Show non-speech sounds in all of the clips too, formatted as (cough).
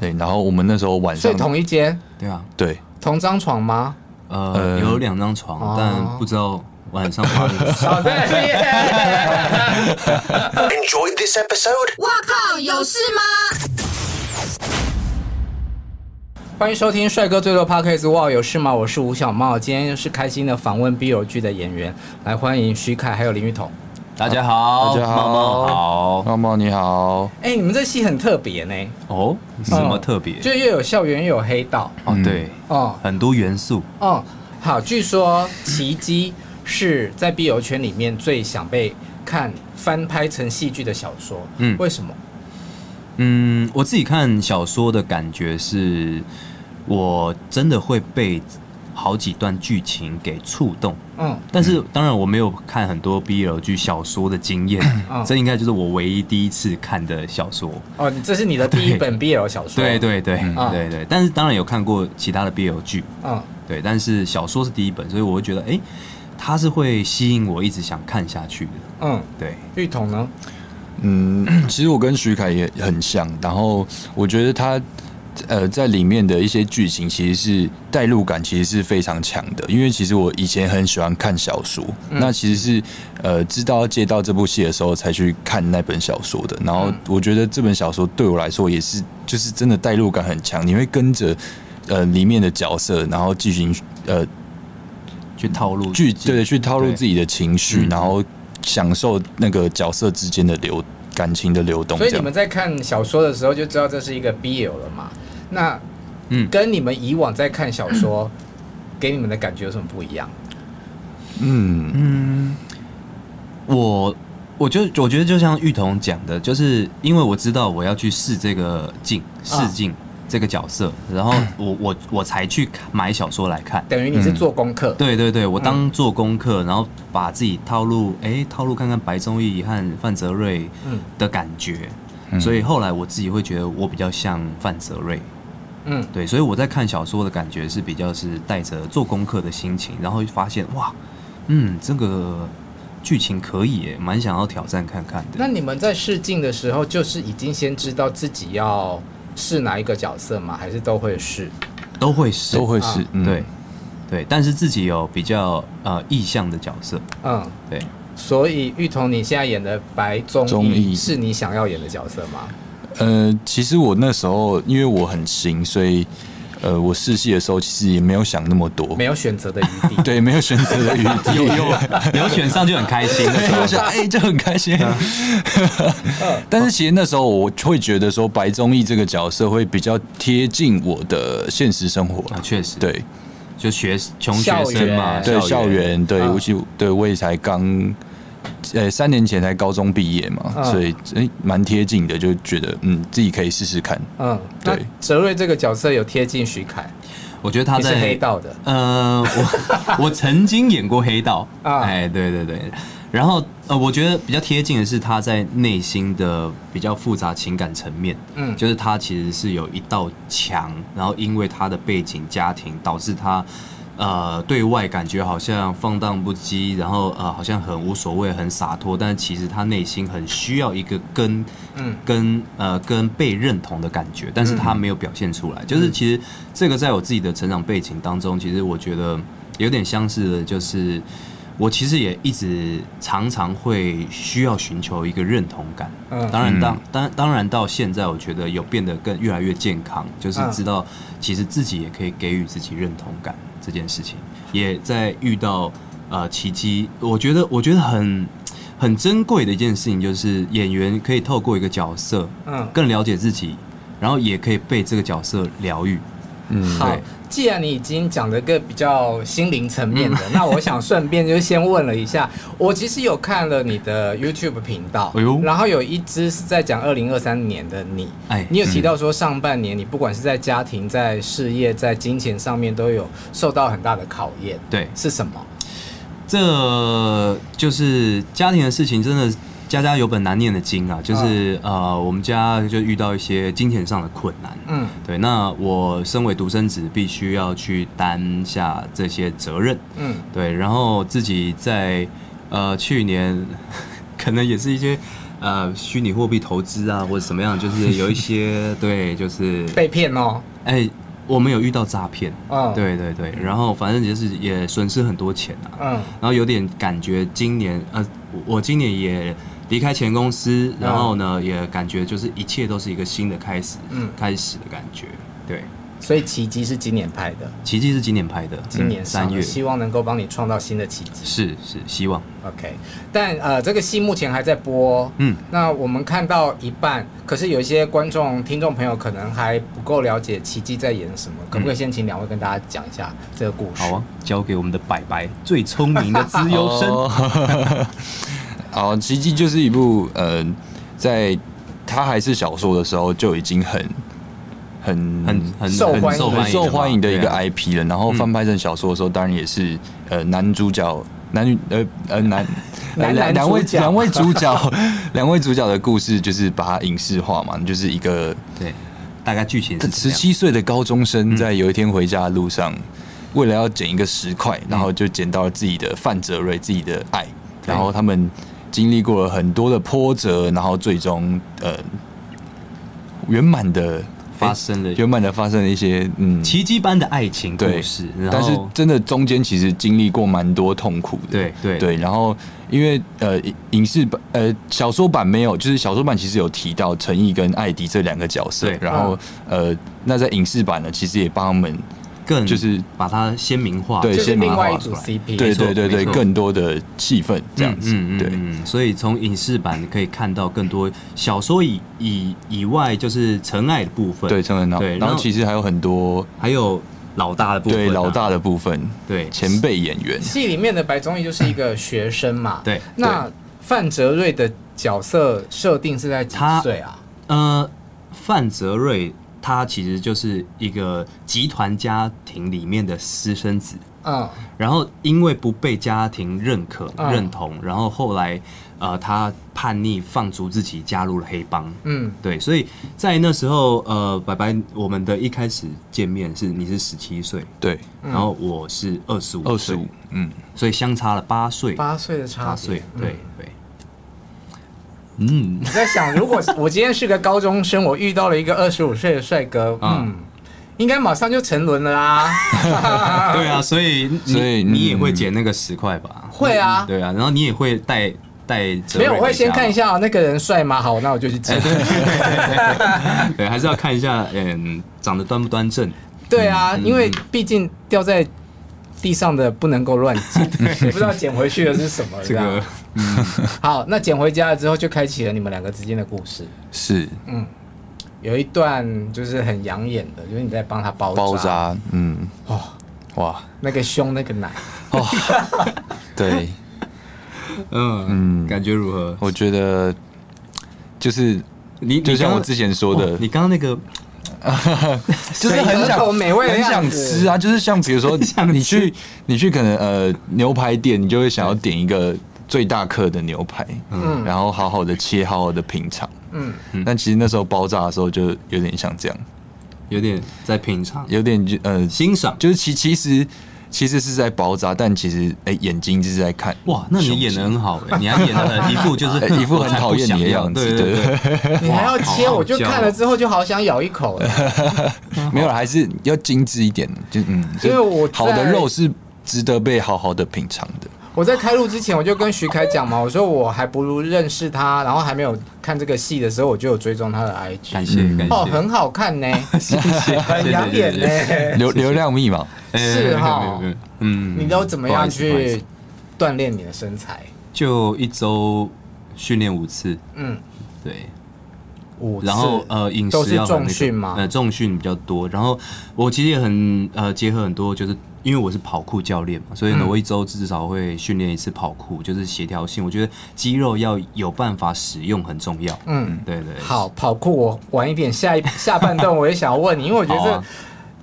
对，然后我们那时候晚上睡同一间，对啊，对，同张床吗？呃，有两张床，哦但不知道晚上发生什么事。(laughs) 好在 (laughs) Enjoyed this episode? 我靠，有事吗？欢迎收听帅哥最多 Podcast。哇，有事吗？我是吴小茂，今天又是开心的访问 BL 剧的演员，来欢迎徐凯还有林玉彤。大家好，大家好猫猫好。猫猫你好，哎，你们这戏很特别呢，哦，什么特别？就又有校园又有黑道哦，对，哦很多元素。哦。好，据说《奇迹》是在 B 游圈里面最想被看翻拍成戏剧的小说。嗯为什么？嗯，我自己看小说的感觉是，我真的会被好几段剧情给触动。嗯但是当然我没有看很多 BL 剧小说的经验，嗯这应该就是我唯一第一次看的小说。哦，这是你的 (laughs) 第一本 BL 小说。对对对、嗯对对，但是当然有看过其他的 BL 剧，嗯，对，但是小说是第一本，所以我会觉得，哎，它是会吸引我一直想看下去的。嗯，对，玉彤呢？嗯，(coughs) 其实我跟徐凯也很像，然后我觉得他呃在里面的一些剧情其实是代入感其实是非常强的，因为其实我以前很喜欢看小说，那其实是呃知道要接到这部戏的时候才去看那本小说的，然后我觉得这本小说对我来说也是就是真的代入感很强，你会跟着呃里面的角色，然后进行呃去套路剧对对去套路自己的情绪，嗯然后享受那个角色之间的流感情的流动。所以你们在看小说的时候就知道这是一个 BL 了嘛？那嗯。跟你们以往在看小说给你们的感觉有什么不一样？嗯。嗯，我我觉得我觉得就像玉彤讲的，就是因为我知道我要去试这个镜试镜这个角色，然后 (clears throat) 我我我才去看买小说来看。等于你是做功课。对对对，我当做功课，然后把自己套路，哎，套路看看白宗义和范泽瑞嗯。的感觉，嗯。所以后来我自己会觉得我比较像范泽瑞，嗯，对，所以我在看小说的感觉是比较是带着做功课的心情，然后发现哇，嗯，这个剧情可以耶，蛮想要挑战看看的。那你们在试镜的时候，就是已经先知道自己要试哪一个角色吗？还是都会试？都会试都会试、啊嗯对对，但是自己有比较呃意向的角色，嗯，对，所以玉彤，你现在演的白宗宗义义是你想要演的角色吗？呃，其实我那时候因为我很新，所以呃，我试戏的时候其实也没有想那么多，没有选择的余地。(laughs) 对，没有选择的余地，有有 (laughs) 有选上就很开心的时候我想，哎、就很开心。(laughs) 但是其实那时候我会觉得说，白宗义这个角色会比较贴近我的现实生活啊，确实，对就学穷学生嘛，对，校园对，嗯尤其对我也才刚，呃，三年前才高中毕业嘛，嗯所以哎，蛮贴近的，就觉得嗯，自己可以试试看。嗯，对泽瑞这个角色有贴近徐凯，我觉得他在是黑道的，呃，我我曾经演过黑道，(laughs) 啊哎，对对对，然后呃，我觉得比较贴近的是他在内心的比较复杂情感层面，嗯就是他其实是有一道墙，然后因为他的背景家庭导致他。呃，对外感觉好像放荡不羁，然后呃，好像很无所谓、很洒脱，但是其实他内心很需要一个跟，嗯。跟呃跟被认同的感觉，但是他没有表现出来。就是其实这个在我自己的成长背景当中，其实我觉得有点相似的，就是我其实也一直常常会需要寻求一个认同感。嗯。当然当当当然到现在，我觉得有变得更越来越健康，就是知道其实自己也可以给予自己认同感这件事情，也在遇到呃奇迹，我觉得我觉得很很珍贵的一件事情，就是演员可以透过一个角色，嗯。更了解自己，然后也可以被这个角色疗愈。嗯，好对，既然你已经讲了个比较心灵层面的，那我想顺便就先问了一下，(laughs) 我其实有看了你的 YouTube 频道，哎然后有一支是在讲二零二三年的你，哎你有提到说上半年你不管是在家庭、在事业、在金钱上面都有受到很大的考验，对，是什么？这就是家庭的事情，真的家家有本难念的经啊。就是、呃，我们家就遇到一些金钱上的困难。嗯对，那我身为独生子，必须要去担下这些责任。嗯对，然后自己在呃去年 (laughs) 可能也是一些呃虚拟货币投资啊，或者什么样，就是有一些 (laughs) 对，就是被骗哦。哎，我们有遇到诈骗，嗯对对对，然后反正就是也损失很多钱啊，嗯然后有点感觉今年呃，我今年也离开前公司，然后呢也感觉就是一切都是一个新的开始，嗯开始的感觉，对。所以奇迹是今年拍的，奇迹是今年拍的，今年三月，希望能够帮你创造新的奇迹。是是希望。OK，但呃，这个戏目前还在播，嗯，那我们看到一半，可是有一些观众、听众朋友可能还不够了解奇迹在演什么，可不可以先请两位跟大家讲一下这个故事？好啊，交给我们的白白，最聪明的资 (laughs) 优生。(laughs) 哦好，奇迹就是一部呃，在他还是小说的时候就已经很很很很受欢迎很受欢迎的一个 IP 了。然后翻拍成小说的时候，当然也是呃男主角男女呃呃男 (laughs) 男男两两位两位主角 (laughs) 两位主角的故事就是把它影视化嘛，就是一个对，大概剧情是十七岁的高中生在有一天回家的路上，为了要捡一个石块，然后就捡到了自己的范哲瑞，自己的爱，然后他们经历过了很多的波折，然后最终呃圆满的发生了圆满的发生了一些嗯奇迹般的爱情故事，但是真的中间其实经历过蛮多痛苦的，对对。对，然后因为呃影影视版呃小说版没有，就是小说版其实有提到陈毅跟艾迪这两个角色对，然后呃那在影视版呢，其实也帮他们更就是把它鲜明化，对先把它另外一组画出来。CP，对对对对更多的气氛这样子，嗯嗯对。嗯，所以从影视版可以看到更多小说以以以外，就是尘埃的部分，对，成人脑，对，然后其实还有很多还有老大的部分啊，对老大的部分，对。前辈演员，戏里面的白宗义就是一个学生嘛，对。那范泽瑞的角色设定是在几岁啊？呃，范泽瑞他其实就是一个集团家庭里面的私生子，嗯。然后因为不被家庭认可、嗯。认同，然后后来呃他叛逆放逐自己，加入了黑帮。嗯，对，所以在那时候，呃，白白，我们的一开始见面是你是十七岁，对，嗯。然后我是二十五，二十五，，嗯，所以相差了八岁，八岁的差别。八岁，嗯。对对，嗯，我在想，如果我今天是个高中生，我遇到了一个二十五岁的帅哥，啊嗯，应该马上就沉沦了啦。(laughs) 对啊，所以你所以你也嗯会捡那个十块吧？会啊对啊，然后你也会带带没有，我会先看一下、哦、那个人帅吗？好，那我就去捡。(laughs) 对，还是要看一下，嗯，长得端不端正。对啊，嗯因为毕竟掉在地上的不能够乱捡，(laughs) 也不知道捡回去的是什么。这个好，那捡回家了之后，就开启了你们两个之间的故事。是。嗯，有一段就是很养眼的，就是你在帮他包包扎，嗯，哦，哇，那个胸那个奶，哦，对，(laughs) 嗯嗯。感觉如何？我觉得就是你就像我之前说的哦你刚刚那个 (laughs) 就是很水想美味的很想样子。吃啊，就是像比如说 (laughs) 你去你去可能呃牛排店，你就会想要点一个最大克的牛排，嗯。然后好好的切，好好的品尝。嗯，但其实那时候包炸的时候就有点像这样，有点在品尝、有点就呃欣赏。就是其其实其实是在包扎，但其实哎、眼睛就是在看哇，那你演的很好哎，你还演的 (laughs) 一副就是哎一副很讨厌你的样子对对对，你还要切，我就看了之后就好想咬一口了。(laughs) 没有，还是要精致一点，就嗯，因为我在好的肉是值得被好好的品尝的。我在开录之前，我就跟徐凯讲嘛，我说我还不如认识他，然后还没有看这个戏的时候，我就有追踪他的 IG。感谢感谢。哦，很好看呢，(laughs) 谢谢很养眼呢。流流量密码，是哈嗯你都怎么样去思锻炼你的身材？就一周训练五次，嗯，对，五次然后呃饮食要很那个训吗？呃，重训比较多。然后我其实也很呃结合很多，就是因为我是跑酷教练嘛，所以呢，嗯。我一周至少会训练一次跑酷，就是协调性。我觉得肌肉要有办法使用很重要。嗯，对对对。好，跑酷我晚一点下一 (laughs) 下半段我也想要问你，因为我觉得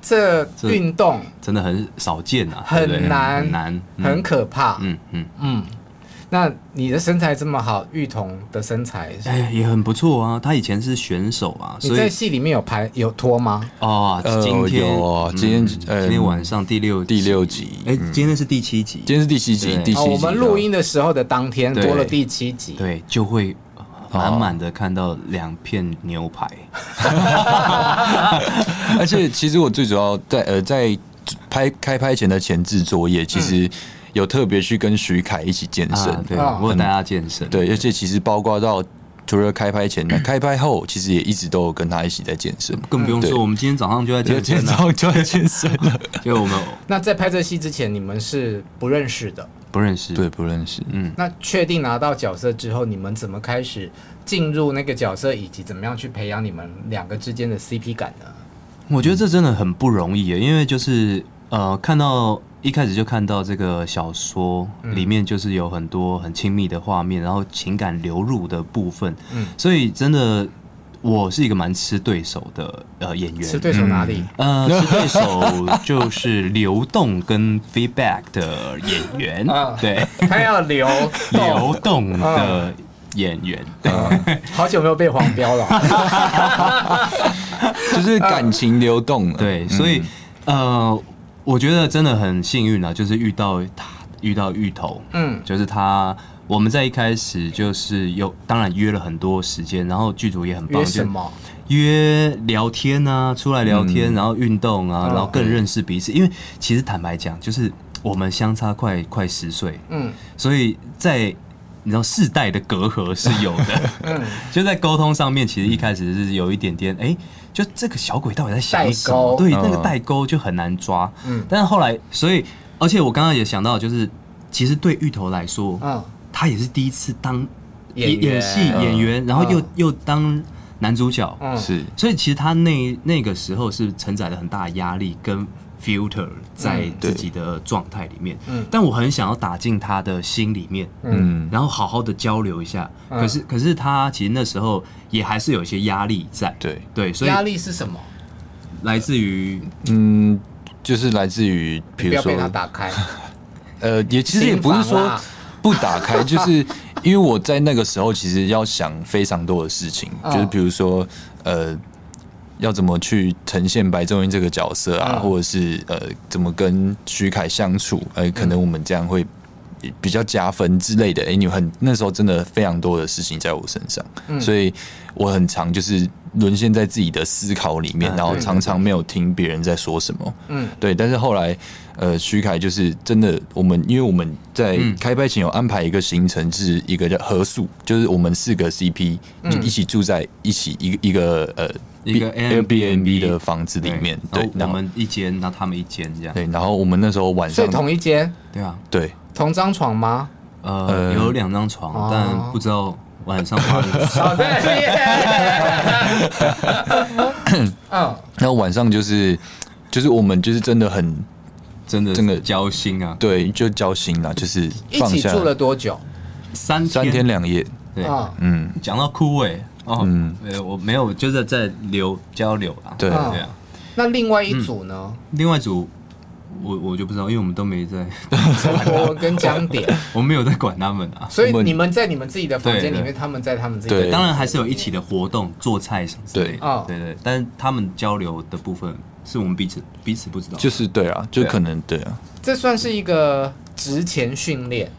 这、这这运动真的很少见啊，很难很难，嗯。很可怕。嗯嗯，嗯，那你的身材这么好，玉彤的身材是，哎，也很不错啊。他以前是选手啊，你所以在戏里面有拍有脱吗？哦，呃今天有哦今天今天晚上第六第六集哎，今天是第七集，今天是第七集，对第七集。哦，我们录音的时候的当天对播了第七集。对就会满满的看到两片牛排。(laughs) 而且其实我最主要在呃在拍开拍前的前置作业，其实有特别去跟徐凯一起健身，啊、对，我有带他健身。对，而且其实包括到除了开拍前的开拍后，其实也一直都有跟他一起在健身。更不用说，我们今天早上就在健身，今天早上就在健身了。(laughs) (laughs) 就我们那在拍这戏之前，你们是不认识的？不认识，对，不认识。嗯，那确定拿到角色之后，你们怎么开始进入那个角色，以及怎么样去培养你们两个之间的 CP 感呢？我觉得这真的很不容易，因为就是呃，看到一开始就看到这个小说里面就是有很多很亲密的画面，然后情感流入的部分，嗯，所以真的我是一个蛮吃对手的呃演员。吃对手哪里？呃，(laughs) 吃对手就是流动跟 feedback 的演员，对，他要流流动的演员，对，好久没有被黄标了。(laughs) 就是感情流动，对，所以呃，我觉得真的很幸运啊，就是遇到他，遇到芋头，嗯，就是他，我们在一开始就是有，当然约了很多时间，然后剧组也很棒，约什么？约聊天啊，出来聊天，然后运动啊，然后更认识彼此。因为其实坦白讲，就是我们相差快快十岁，嗯，所以在。你知道世代的隔阂是有的，(laughs) 嗯，(laughs) 就在沟通上面，其实一开始是有一点点，哎、欸，就这个小鬼到底在想什么？对，那个代沟就很难抓，嗯，但是后来，所以，而且我刚刚也想到，就是其实对芋头来说，嗯，他也是第一次当演演戏演员，然后又又当男主角，嗯，是，所以其实他那那个时候是承载了很大的压力跟。Filter 在自己的状态里面，嗯，但我很想要打进他的心里面，嗯，然后好好的交流一下。可是，可是他其实那时候也还是有一些压力在，对对，所以压力是什么？来自于，嗯，就是来自于，比如说，不要被他打开。(laughs) 呃，也其实也不是说不打开，(laughs) 就是因为我在那个时候其实要想非常多的事情，就是比如说，呃。要怎么去呈现白仲英这个角色啊，或者是呃，怎么跟徐凯相处？呃，可能我们这样会比较加分之类的。哎，你很那时候真的非常多的事情在我身上，所以我很常就是沦陷在自己的思考里面，然后常常没有听别人在说什么。嗯，对。但是后来，呃，徐凯就是真的，我们因为我们在开拍前有安排一个行程，是一个叫合宿，就是我们四个 CP 就一起住在一起，一个一个呃。一个 Airbnb 的房子里面，对，我们一间，然后他们一间这样。对，然后我们那时候晚上睡同一间，对啊，对，同张床吗？呃，有两张床，但不知道晚上发生什么。少在那边。(laughs) 嗯，然后晚上就是，就是我们就是真的很，真的真的交心啊，对，就交心了，就是一起住了多久？三三天两夜。对，嗯，讲到枯萎。哦，嗯，没有，我没有，就是在流交流啊。对，对啊。那另外一组呢？另外一组，我我就不知道，因为我们都没在 (laughs) 陈柏跟江点，(laughs) 我们没有在管他们啊。所以你们在你们自己的房间里面，他们在他们自己。对，当然还是有一起的活动，做菜什么之类的。对对，但是他们交流的部分，是我们彼此彼此不知道。就是对啊，就可能对啊。这算是一个职前训练。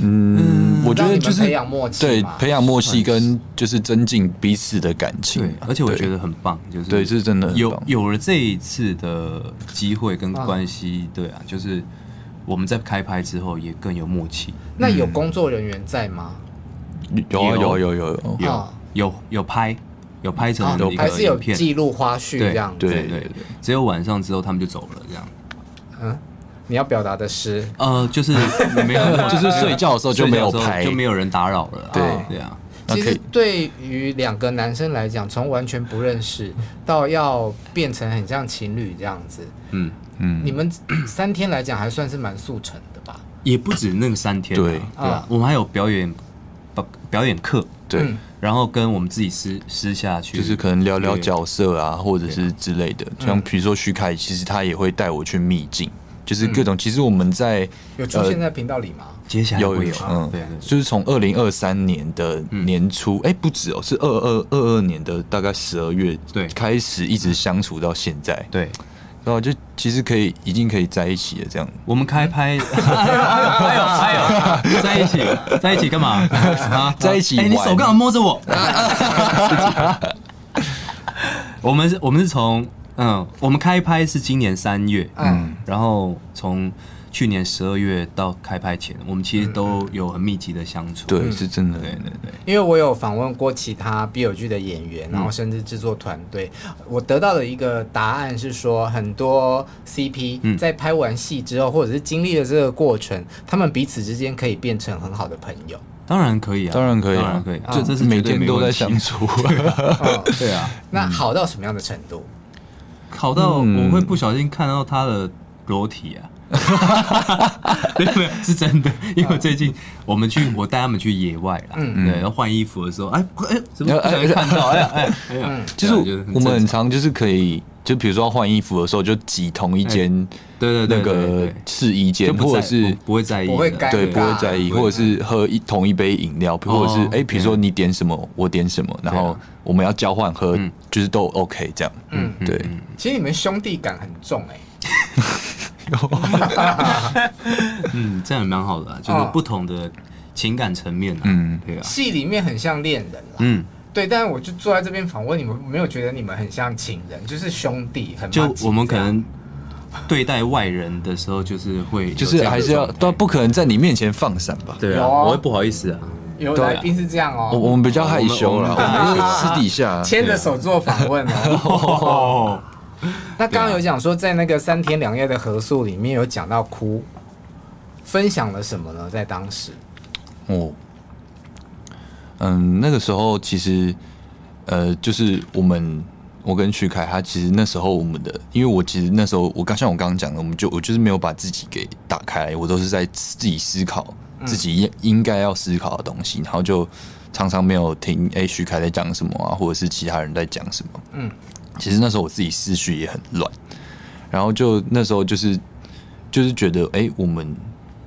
嗯，我觉得就是培养默契，对，培养默契跟就是增进彼此的感情。对，而且我觉得很棒，就是对，是真的有有了这一次的机会跟关系，对啊，就是我们在开拍之后也更有默契。那有工作人员在吗？有啊，有有有有有有拍，有拍成一个还是有记录花絮这样。对对对，只有晚上之后他们就走了这样。嗯。你要表达的是，呃，就是 (laughs) 没有，就是睡觉的时候就没有拍，就没有人打扰了。对，对啊。其实对于两个男生来讲，从完全不认识到要变成很像情侣这样子，嗯。嗯，你们三天来讲还算是蛮速成的吧？也不止那个三天，对。对，我们还有表演表表演课，对，然后跟我们自己私私下去，就是可能聊聊角色啊，或者是之类的，像比如说徐凯，其实他也会带我去秘境。就是各种，其实我们在有出现在频道里吗？接下来有有，嗯，对，就是从二零二三年的年初，哎，不止哦，是二二二二年的大概十二月对开始一直相处到现在，对，然后就其实可以已经可以在一起了，这样。我们开拍，还有还有在一起在一起干嘛啊？在一起？哎，你手干嘛摸着我？(laughs) 我们是，我们是从嗯，我们开拍是今年三月，嗯，然后从。去年十二月到开拍前，我们其实都有很密集的相处。对，是真的。对对对，因为我有访问过其他 BL 剧的演员，然后甚至制作团队，我得到的一个答案是说，很多 CP 在拍完戏之后，或者是经历了这个过程，他们彼此之间可以变成很好的朋友。当然可以啊，当然可以，当然可以，这这是每天都在相处。(laughs) 对啊，那好到什么样的程度？好到我会不小心看到他的裸体啊。对，没有是真的，因为最近我们去，我带他们去野外啦，嗯，对，然后换衣服的时候，哎哎，怎么不小心看到？哎哎哎呀，就是我们很常就是可以，就比如说换衣服的时候，就挤同一间，对对对，那个试衣间，或者是不会在意，对，不会在意，或者是喝一同一杯饮料，或者是哎，比如说你点什么，我点什么，然后我们要交换喝，就是都 OK 这样，嗯，对。其实你们兄弟感很重哎。(laughs) 嗯，这样也蛮好的，就是不同的情感层面啊。嗯，对啊。戏里面很像恋人啦，嗯，对。但是我就坐在这边访问你们，没有觉得你们很像情人，就是兄弟，很就我们可能对待外人的时候，就是会，就是还是要，都不可能在你面前放闪吧？对啊，我会不好意思啊。有来宾是这样哦，我我们比较害羞了，我们私底下 (laughs) 牵着手做访问哦。(laughs) 那刚刚有讲说，在那个三天两夜的合宿里面有讲到哭，分享了什么呢？在当时，哦，嗯，那个时候其实，呃，就是我们我跟徐凯，他其实那时候我们的，因为我其实那时候我刚像我刚刚讲的，我们就我就是没有把自己给打开来，我都是在自己思考自己应应该要思考的东西，然后就常常没有听哎、欸、徐凯在讲什么啊，或者是其他人在讲什么，嗯。其实那时候我自己思绪也很乱，然后就那时候就是就是觉得，哎，我们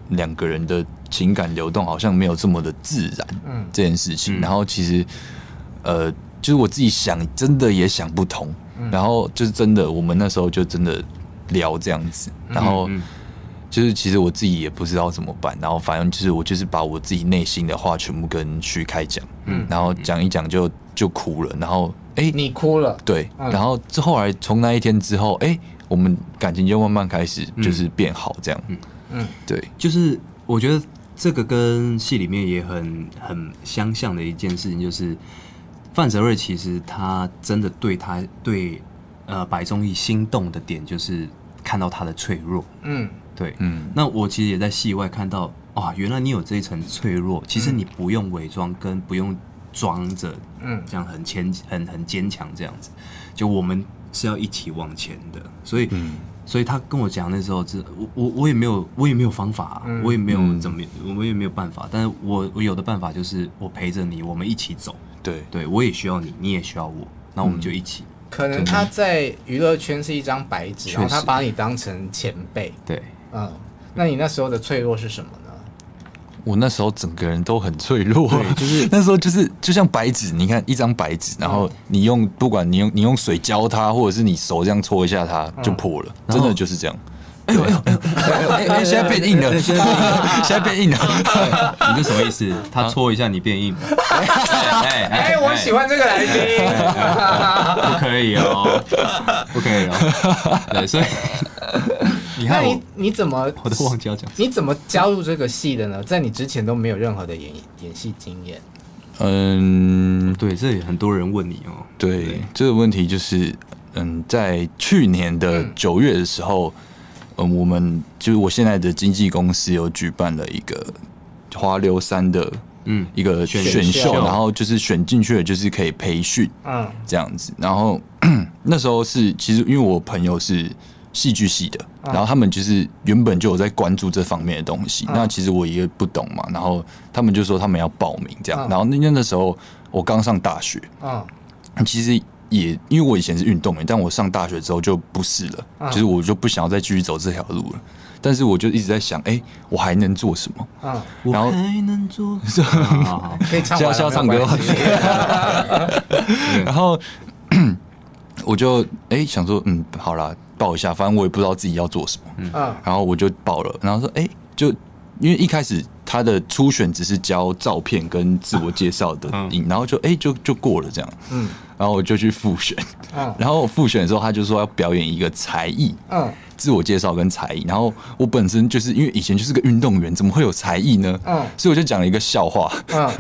两个人的情感流动好像没有这么的自然，嗯，这件事情。然后其实，呃，就是我自己想，真的也想不通。然后就是真的，我们那时候就真的聊这样子，然后就是其实我自己也不知道怎么办。然后反正就是我就是把我自己内心的话全部跟徐开讲，嗯，然后讲一讲就就哭了，然后。哎，欸、你哭了，对，嗯、然后之后来从那一天之后，哎、欸，我们感情就慢慢开始就是变好，这样，嗯。嗯，对，就是我觉得这个跟戏里面也很很相像的一件事情，就是范泽瑞其实他真的对他对呃白宗义心动的点，就是看到他的脆弱，嗯，对，嗯，那我其实也在戏外看到，哇，原来你有这一层脆弱，其实你不用伪装，跟不用。装着，嗯，这样很坚很很坚强，这样子，就我们是要一起往前的，所以，嗯、所以他跟我讲那时候，是我我我也没有我也没有方法、啊，嗯、我也没有怎么，我也没有办法，但是我我有的办法就是我陪着你，我们一起走，对。对，我也需要你，你也需要我，那我们就一起。可能他在娱乐圈是一张白纸，实。然后他把你当成前辈，对，嗯，那你那时候的脆弱是什么？我那时候整个人都很脆弱，对，(laughs) 就是那时候就是就像白纸，你看一张白纸，然后你用不管你用你用水浇它，或者是你手这样搓一下它就破了，真的就是这样。哎呦哎呦哎呦！现在变硬了，现在变硬了。(laughs) 你这什么意思？他搓一下你变硬？(laughs) 哎哎，我喜欢这个来宾，不可以哦，不可以哦。对，所以。那你你怎么我都忘记要讲，你怎么加入这个戏的呢？在你之前都没有任何的演演戏经验。嗯，对，这也很多人问你哦。对，对这个问题就是，嗯，在去年的九月的时候，嗯，嗯，我们就是我现在的经纪公司有举办了一个花流三的嗯一个选秀，然后就是选进去的就是可以培训，嗯，这样子。然后 (clears throat) 那时候是其实因为我朋友是。戏剧系的，然后他们就是原本就有在关注这方面的东西。那其实我也不懂嘛，然后他们就说他们要报名这样。然后那那那时候我刚上大学，其实也因为我以前是运动员，但我上大学之后就不是了，就是我就不想要再继续走这条路了。但是我就一直在想，哎，我还能做什么？然后还能做什么？可以唱，(laughs) 要唱歌。(laughs) 然后。(clears throat) 我就哎、欸、想说，嗯，好啦，报一下，反正我也不知道自己要做什么，嗯，然后我就报了，然后说，哎、欸，就因为一开始他的初选只是交照片跟自我介绍的影，然后就哎、欸、就就过了这样，嗯，然后我就去复选，嗯，然后我复选的时候，他就说要表演一个才艺，嗯，自我介绍跟才艺，然后我本身就是因为以前就是个运动员，怎么会有才艺呢？嗯，所以我就讲了一个笑话，嗯。(laughs)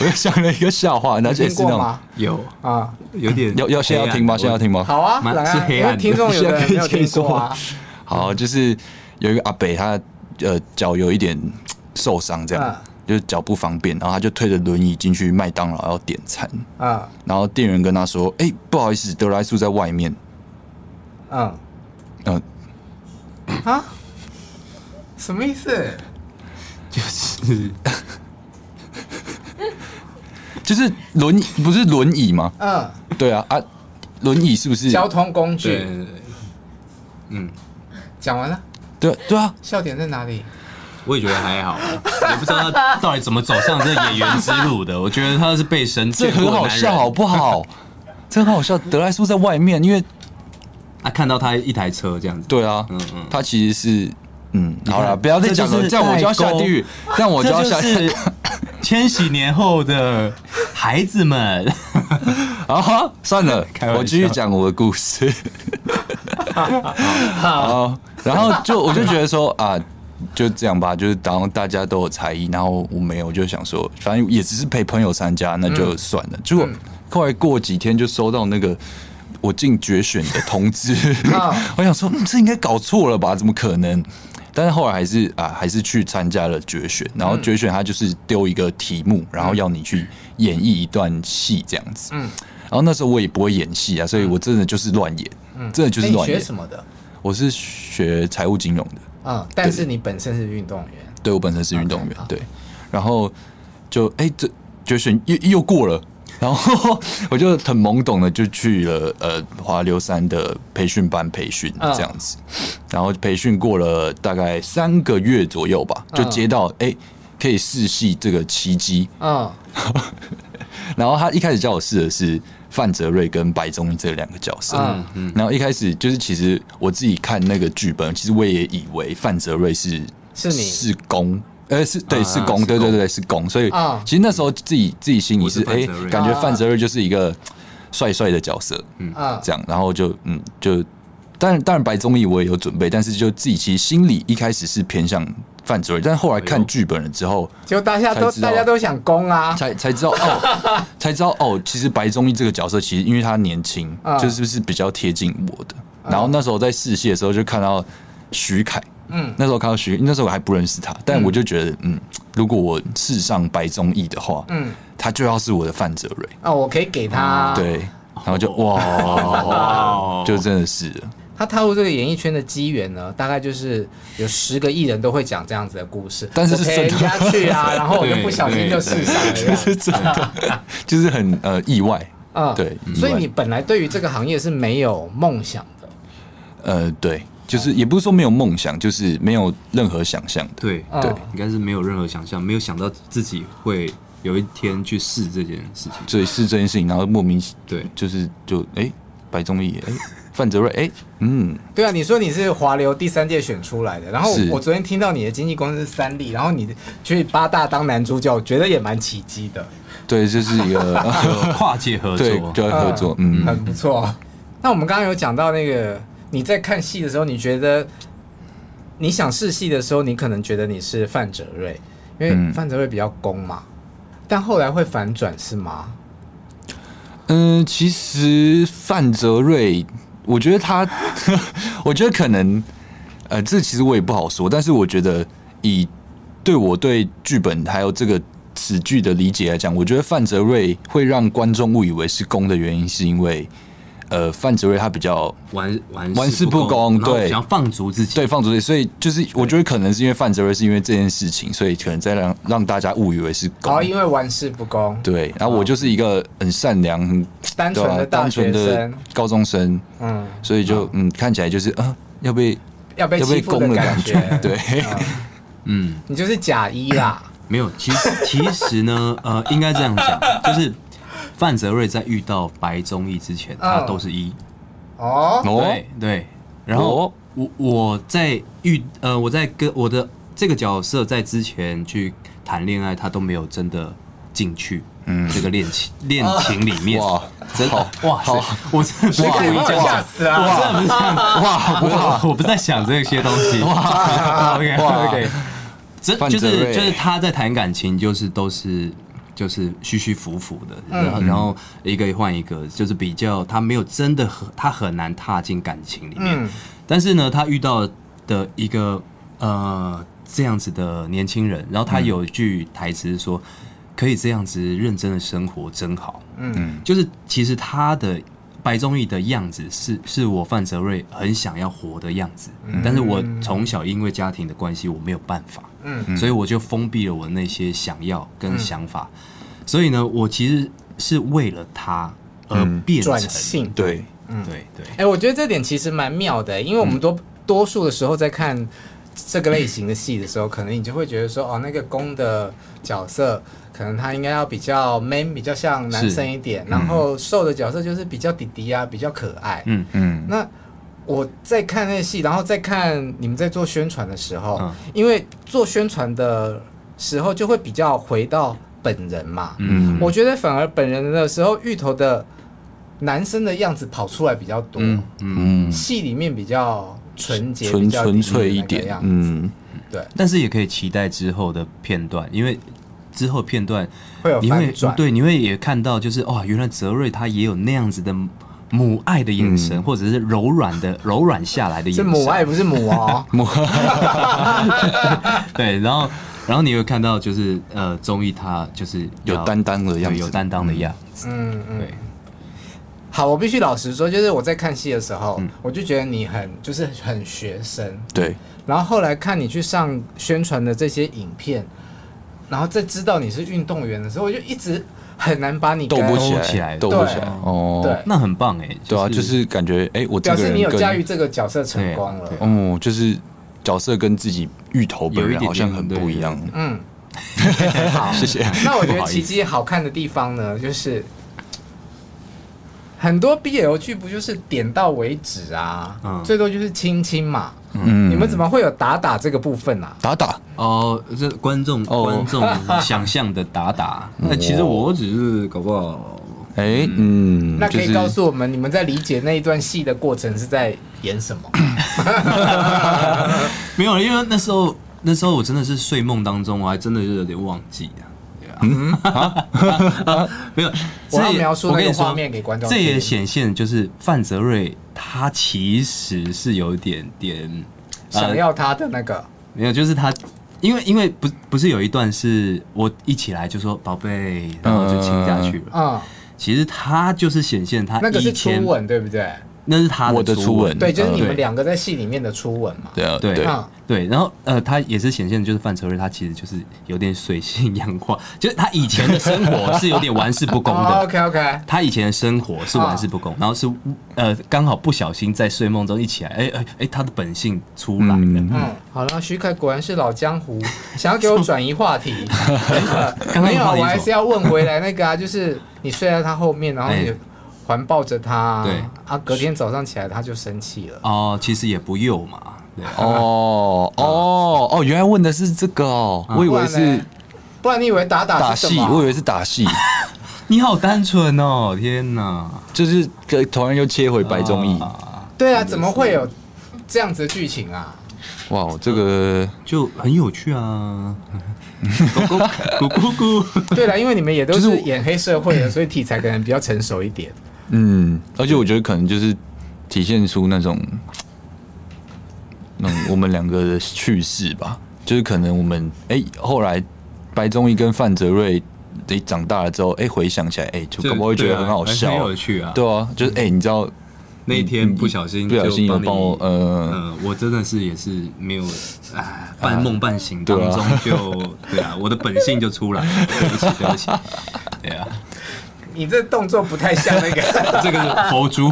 我又想了一个笑话，那就是那种有啊，有点要要先要听吗？先要听吗？好啊，是黑暗的。听众有人 (laughs) 没有听过啊。好，就是有一个阿北，他呃脚有一点受伤，这样就是脚不方便，然后他就推着轮椅进去麦当劳要点餐啊。然后店员跟他说：“哎，不好意思，德莱素在外面。”嗯嗯啊，什么意思？(laughs) 就是。就是轮椅不是轮椅吗？嗯，对啊啊，轮椅是不是交通工具？对对对，嗯，讲完了。对对啊，笑点在哪里？我也觉得还好，(laughs) 也不知道他到底怎么走上这演员之路的。我觉得他是被神这很好笑，好不好？(laughs) 这很好笑。德莱叔在外面，因为他看到他一台车这样子。对啊，嗯嗯，他其实是嗯，好了，不要再讲了，这样我就要下地狱，这样我就要下地狱。千禧年后的孩子们，(laughs) 啊，算了，我继续讲我的故事。好，然后就我就觉得说啊，就这样吧，就是当大家都有才艺，然后我没有，我就想说，反正也只是陪朋友参加，那就算了。结果后来过几天就收到那个我进决选的通知，(laughs) (laughs) 我想说，嗯，这应该搞错了吧？怎么可能？但是后来还是啊，还是去参加了决选。然后决选他就是丢一个题目，然后要你去演绎一段戏这样子。嗯。然后那时候我也不会演戏啊，所以我真的就是乱演。嗯。真的就是乱演。学什么的？我是学财务金融的。嗯。但是你本身是运动员。对，我本身是运动员。对。然后就哎，这决选又又过了。(laughs) 然后我就很懵懂的就去了呃华流山的培训班培训这样子，然后培训过了大概三个月左右吧，就接到哎可以试戏这个奇迹，嗯，(laughs) 然后他一开始叫我试的是范泽瑞跟白宗义这两个角色，嗯嗯，然后一开始就是其实我自己看那个剧本，其实我也以为范泽瑞是是你是攻。呃，是对，是攻，对对对，是攻，所以其实那时候自己自己心里是哎，感觉范泽瑞就是一个帅帅的角色，嗯，这样，然后就嗯，就当然当然白宗义我也有准备，但是就自己其实心里一开始是偏向范泽瑞，但是后来看剧本了之后，就大家都大家都想攻啊，才才知道哦，才知道哦，其实白宗义这个角色其实因为他年轻，就是不是比较贴近我的，然后那时候在试戏的时候就看到徐凯。嗯，那时候看到徐，那时候我还不认识他，但我就觉得，嗯，如果我试上白宗义的话，嗯，他就要是我的范泽瑞哦，我可以给他，对，然后就哇，就真的是。他踏入这个演艺圈的机缘呢，大概就是有十个艺人都会讲这样子的故事，但是是人家去啊，(laughs) 然后我就不小心就试上了，就 (laughs) 是真的，就是很呃意外，嗯，对，所以你本来对于这个行业是没有梦想的，呃，对。就是也不是说没有梦想，就是没有任何想象的。对对，应该是没有任何想象，没有想到自己会有一天去试这件事情。对，试这件事情，然后莫名对，就是就哎、欸，白宗义哎，范泽瑞哎，嗯，对啊，你说你是华流第三届选出来的，然后我昨天听到你的经纪公司是三立，然后你去八大当男主角，我觉得也蛮奇迹的。对，就是一个 (laughs) 跨界合作，(laughs) 就要合作，嗯，很不错。那我们刚刚有讲到那个。你在看戏的时候，你觉得你想试戏的时候，你可能觉得你是范泽瑞，因为范泽瑞比较攻嘛。但后来会反转是吗？嗯，其实范泽瑞，我觉得他，(laughs) 我觉得可能，呃，这其实我也不好说。但是我觉得，以对我对剧本还有这个此剧的理解来讲，我觉得范泽瑞会让观众误以为是攻的原因，是因为。呃，范泽瑞他比较玩玩玩世不恭，对，想要放逐自己，对，放逐自己，所以就是我觉得可能是因为范泽瑞是因为这件事情，所以可能在让让大家误以为是哦，因为玩世不恭，对，然后我就是一个很善良、很单纯的单纯的高中生，嗯，所以就嗯。看起来就是啊要被要被要被攻的感觉，对，嗯，你就是假一啦，没有，其实其实呢，呃，应该这样讲，就是。范泽瑞在遇到白宗义之前，他都是一。哦，对对。然后我我在遇呃我在跟我的这个角色在之前去谈恋爱，他都没有真的进去。嗯，这个恋情 (laughs) 恋情里面。哇，真的哇，好，我真的不是故意这样讲，我真的不是这样，哇，(laughs) 我我不在想这些东西，哇，OK OK，这就是就是他在谈感情，就是都是就是虚虚浮浮的，然后然后一个换一个，就是比较他没有真的很他很难踏进感情里面，但是呢，他遇到的一个呃这样子的年轻人，然后他有一句台词说。可以这样子认真的生活真好，嗯，就是其实他的白宗义的样子是是我范泽瑞很想要活的样子，嗯、但是我从小因为家庭的关系我没有办法，嗯，所以我就封闭了我那些想要跟想法，嗯、所以呢，我其实是为了他而变成，转性，对，嗯，对对，哎、欸，我觉得这点其实蛮妙的，因为我们多、嗯、多数的时候在看这个类型的戏的时候，可能你就会觉得说，哦，那个公的角色。可能他应该要比较 man，比较像男生一点，嗯、然后瘦的角色就是比较弟弟啊，比较可爱。嗯嗯。嗯，那我在看那戏，然后再看你们在做宣传的时候，嗯、因为做宣传的时候就会比较回到本人嘛。嗯。我觉得反而本人的时候，芋头的男生的样子跑出来比较多。嗯。嗯，戏里面比较纯洁、纯纯粹一点样子。嗯。对。但是也可以期待之后的片段，因为。之后片段，会有你会对你会也看到，就是哇，原来泽瑞他也有那样子的母爱的眼神，或者是柔软的 (laughs) 柔软下来的眼神。是母爱，不是母哦。(laughs) 母。(laughs) 对，然后然后你会看到，就是呃，综艺他就是有担当的样子，有担当的样子。嗯嗯。对。好，我必须老实说，就是我在看戏的时候，我就觉得你很就是很学生。对。然后后来看你去上宣传的这些影片。然后再知道你是运动员的时候，我就一直很难把你斗不起来，斗不起来哦。对，那很棒哎。对啊，就是感觉哎，我表示你有驾驭这个角色成功了。哦，就是角色跟自己芋头本人好像很不一样。嗯，(laughs) 好，谢谢。那我觉得奇迹好看的地方呢，就是很多 BL 剧不就是点到为止啊，最多就是亲亲嘛。嗯，你们怎么会有打打这个部分啊？打打哦，这观众观众 (laughs) 想象的打打，那其实我只是搞不好，哎，嗯，那可以告诉我们，你们在理解那一段戏的过程是在演什么？(laughs) 没有，因为那时候那时候我真的是睡梦当中，我还真的是有点忘记啊。嗯啊，(laughs) 没有，我要描述那个画面给观众。这也显现就是范泽瑞。他其实是有一点点想要他的那个，没有，就是他，因为因为不不是有一段是我一起来就说宝贝，然后就亲下去了，嗯，其实他就是显现他那个是初吻，对不对？那是他的初吻，对，就是你们两个在戏里面的初吻嘛。对啊，对对。然后呃，他也是显现，就是范丞瑞，他其实就是有点水性 (laughs) 杨花，就是他以前的生活是有点玩世不恭的。OK OK。他以前的生活是玩世不恭，然后是呃刚好不小心在睡梦中一起来，哎哎哎，他的本性出来了。嗯，好了，徐凯果然是老江湖，想要给我转移话题。(laughs) (laughs) 没有，我还是要问回来那个啊，就是你睡在他后面，然后你。环抱着他，对啊，隔天早上起来他就生气了。哦，其实也不幼嘛。哦 (laughs) 哦哦，原来问的是这个哦，我以为是，不然你以为打打打戏？我以为是打戏。(laughs) 你好单纯哦，天哪！就是突然又切回白中义。对啊，怎么会有这样子的剧情啊？哇，这个就很有趣啊。咕 (laughs) 咕咕咕。对了，因为你们也都是演黑社会的，所以题材可能比较成熟一点。嗯，而且我觉得可能就是体现出那种，那我们两个的趣事吧。就是可能我们哎、欸，后来白宗义跟范泽瑞得长大了之后，哎、欸，回想起来，哎、欸，就可能会觉得很好笑，很有趣啊。对啊，就是哎、欸，你知道那一天不小心不小心有帮我，呃，呃，我真的是也是没有啊，半梦半醒当 (laughs) 中就对啊，我的本性就出来了，对不起，对不起，(laughs) 对啊。你这动作不太像那个，(laughs) 这个是佛珠。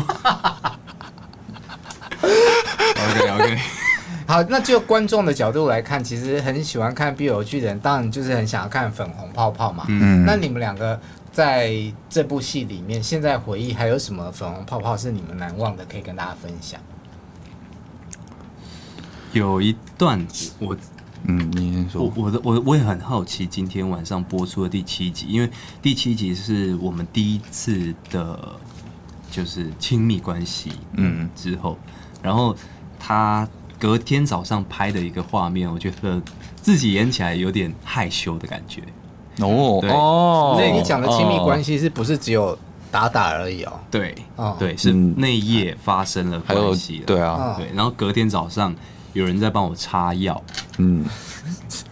OK OK，好，那就观众的角度来看，其实很喜欢看 BL 剧的人，当然就是很想要看粉红泡泡嘛。嗯，那你们两个在这部戏里面，现在回忆还有什么粉红泡泡是你们难忘的，可以跟大家分享？有一段我。嗯，你先说。我我的我我也很好奇，今天晚上播出的第七集，因为第七集是我们第一次的，就是亲密关系，嗯，之后，然后他隔天早上拍的一个画面，我觉得自己演起来有点害羞的感觉。哦对。哦，所以你讲的亲密关系是不是只有打打而已哦？对，哦。对，是那一夜发生了关系，对啊，对，然后隔天早上。有人在帮我擦药，嗯，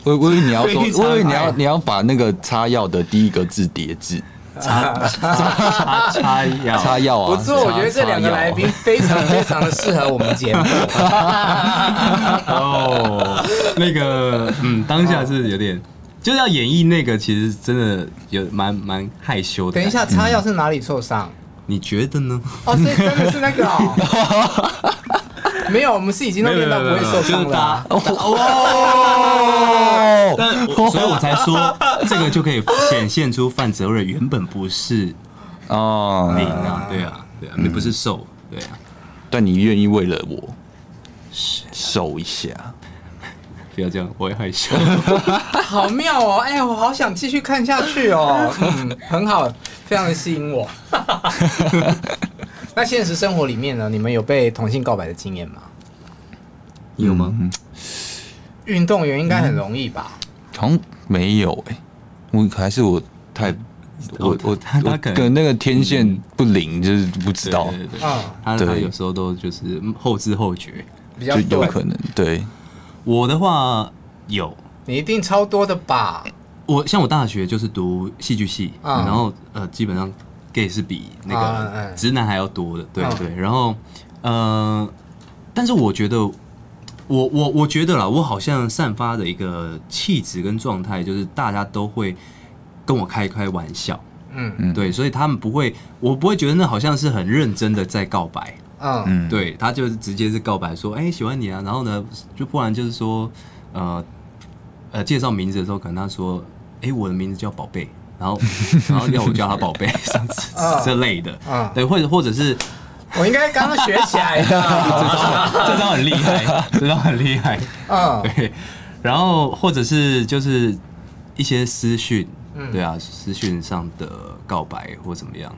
我我以为你要说，我以为你要你要把那个擦药的第一个字叠字，(laughs) 擦擦擦药，擦药啊，不错，我觉得这两个来宾非常非常的适合我们节目。哦，那个，嗯，当下是有点，就是要演绎那个，其实真的有蛮蛮害羞的。等一下，擦药是哪里受伤？你觉得呢？哦，所以真的是那个哦。没有，我们是已经都练到不会受伤了。哦，但所以我才说，这个就可以显现出范泽瑞原本不是哦，零啊，对啊，对啊，你不是瘦，对啊，但你愿意为了我瘦一下，(laughs) 不要这样，我也害羞。(laughs) 好妙哦！哎呀，我好想继续看下去哦。嗯，很好，非常的吸引我。(laughs) 那现实生活里面呢？你们有被同性告白的经验吗？有吗？运动员应该很容易吧？好像没有哎，我还是我太我我我可能那个天线不灵，就是不知道。对对对，他他有时候都就是后知后觉，比较有可能。对，我的话有，你一定超多的吧？我像我大学就是读戏剧系，然后呃基本上。Gay 是比那个直男还要多的，对对。然后，呃，但是我觉得，我我我觉得啦，我好像散发的一个气质跟状态，就是大家都会跟我开开玩笑，嗯。嗯，对，所以他们不会，我不会觉得那好像是很认真的在告白，嗯，对，他就是直接是告白说，哎，喜欢你啊，然后呢，就不然就是说，呃呃，介绍名字的时候，可能他说，哎，我的名字叫宝贝。然后，(laughs) 然后要我叫他宝贝，上 (laughs) 次这类的，嗯，对，或者或者是，我应该刚刚学起来的，(laughs) 这招这招很厉害，这招很厉害，嗯，对，然后或者是就是一些私讯，对啊，私讯上的告白或怎么样？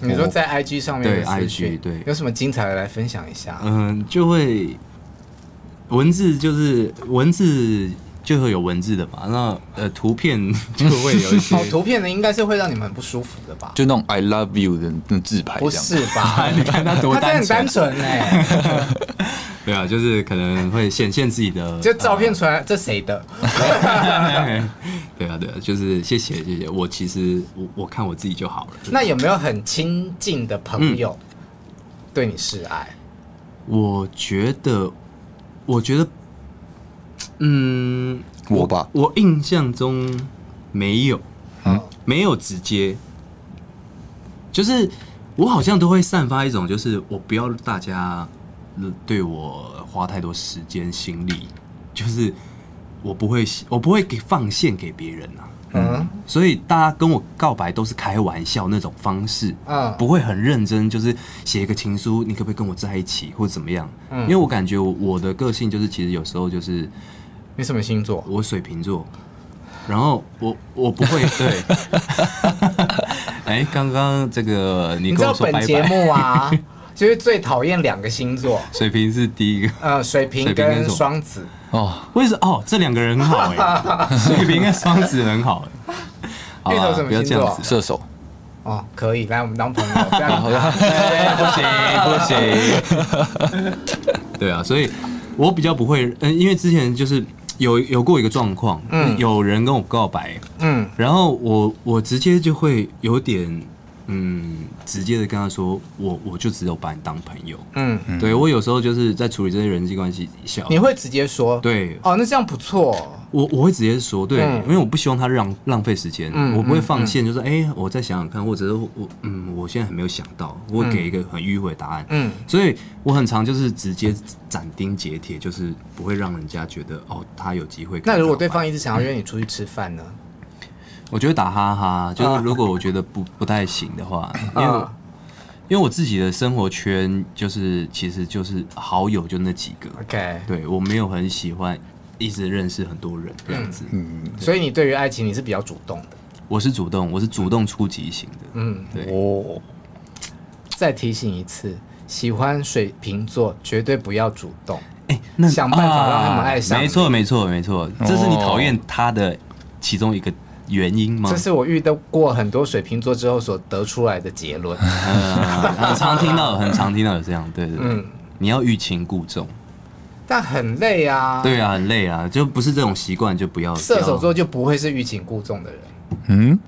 你说在 IG 上面对 IG 对，有什么精彩的来分享一下？嗯，就会文字就是文字。就会有文字的嘛，那呃图片 (laughs) 就会有一些。(laughs) 哦，图片的应该是会让你们很不舒服的吧？就那种 I love you 的那自拍，不是吧？(laughs) 你看他多单纯，他很单纯哎。对啊，就是可能会显现自己的。就照片出来，这谁的？对啊，对啊，就是谢谢谢谢。我其实我我看我自己就好了。那有没有很亲近的朋友对你示爱？我觉得，我觉得。嗯，我吧，我印象中没有，嗯，没有直接，就是我好像都会散发一种，就是我不要大家对我花太多时间心力，就是我不会，我不会给放线给别人啊，嗯，所以大家跟我告白都是开玩笑那种方式，嗯，不会很认真，就是写一个情书，你可不可以跟我在一起，或者怎么样？嗯，因为我感觉我的个性就是，其实有时候就是。你什么星座？我水瓶座，然后我我不会对。(laughs) 哎，刚刚这个你跟我说拜拜。你知道本节目啊，就是最讨厌两个星座，(laughs) 水瓶是第一个。呃，水瓶跟双子。哦，为什么？哦，这两个人很好哎，(laughs) 水瓶跟双子很好哎。芋头什么星座？射手。哦，可以，来我们当朋友。这样不行不行。对啊，所以我比较不会，嗯，因为之前就是。有有过一个状况，嗯，有人跟我告白，嗯，然后我我直接就会有点，嗯，直接的跟他说，我我就只有把你当朋友，嗯，对我有时候就是在处理这些人际关系小，你会直接说，对，哦，那这样不错。我我会直接说，对，因为我不希望他浪浪费时间，我不会放线，就是哎，我再想想看，或者是我嗯，我现在还没有想到，我会给一个很迂回的答案，嗯，所以我很常就是直接斩钉截铁，就是不会让人家觉得哦，他有机会。那如果对方一直想要约你出去吃饭呢？我觉得打哈哈，就是如果我觉得不不太行的话，因为因为我自己的生活圈就是其实就是好友就那几个，OK，对我没有很喜欢一直认识很多人这样子。嗯所以你对于爱情你是比较主动的。我是主动，我是主动出击型的。嗯，对，哦，再提醒一次，喜欢水瓶座绝对不要主动。哎，那想办法让他们爱上你。没错，没错，没错，这是你讨厌他的其中一个原因吗？这是我遇到过很多水瓶座之后所得出来的结论。呃，(laughs) 很常听到，很常听到有这样，对对对。嗯你要欲擒故纵，但很累啊。对啊，很累啊，就不是这种习惯就不要。射手座就不会是欲擒故纵的人，嗯，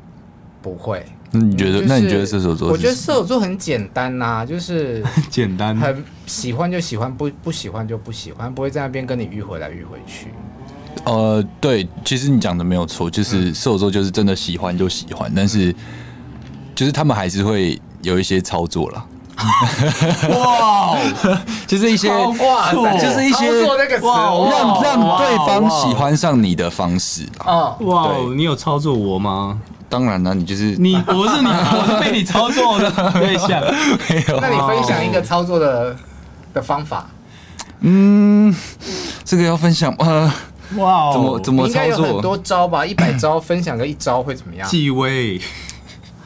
不会。那你觉得？就是那你觉得射手座？我觉得射手座很简单呐、就是要 (laughs) 简单，很喜欢就喜欢，不不喜欢就不喜欢，不会在那边跟你迂回来迂回去。呃，对，其实你讲的没有错，就是射手座就是真的喜欢就喜欢，但是就是他们还是会有一些操作啦，哇，(laughs) 就是一些哇塞，就是一些操作那个让让对方喜欢上你的方式啦。哦，哇你有操作我吗？当然了，你就是你我是你，(laughs) 我是被你操作的。对象。没有那你分享一个操作的的方法，嗯，这个要分享呃，哇怎么怎么操作应该有很作？多招吧？(coughs) 一百招分享个一招会怎么样？继位？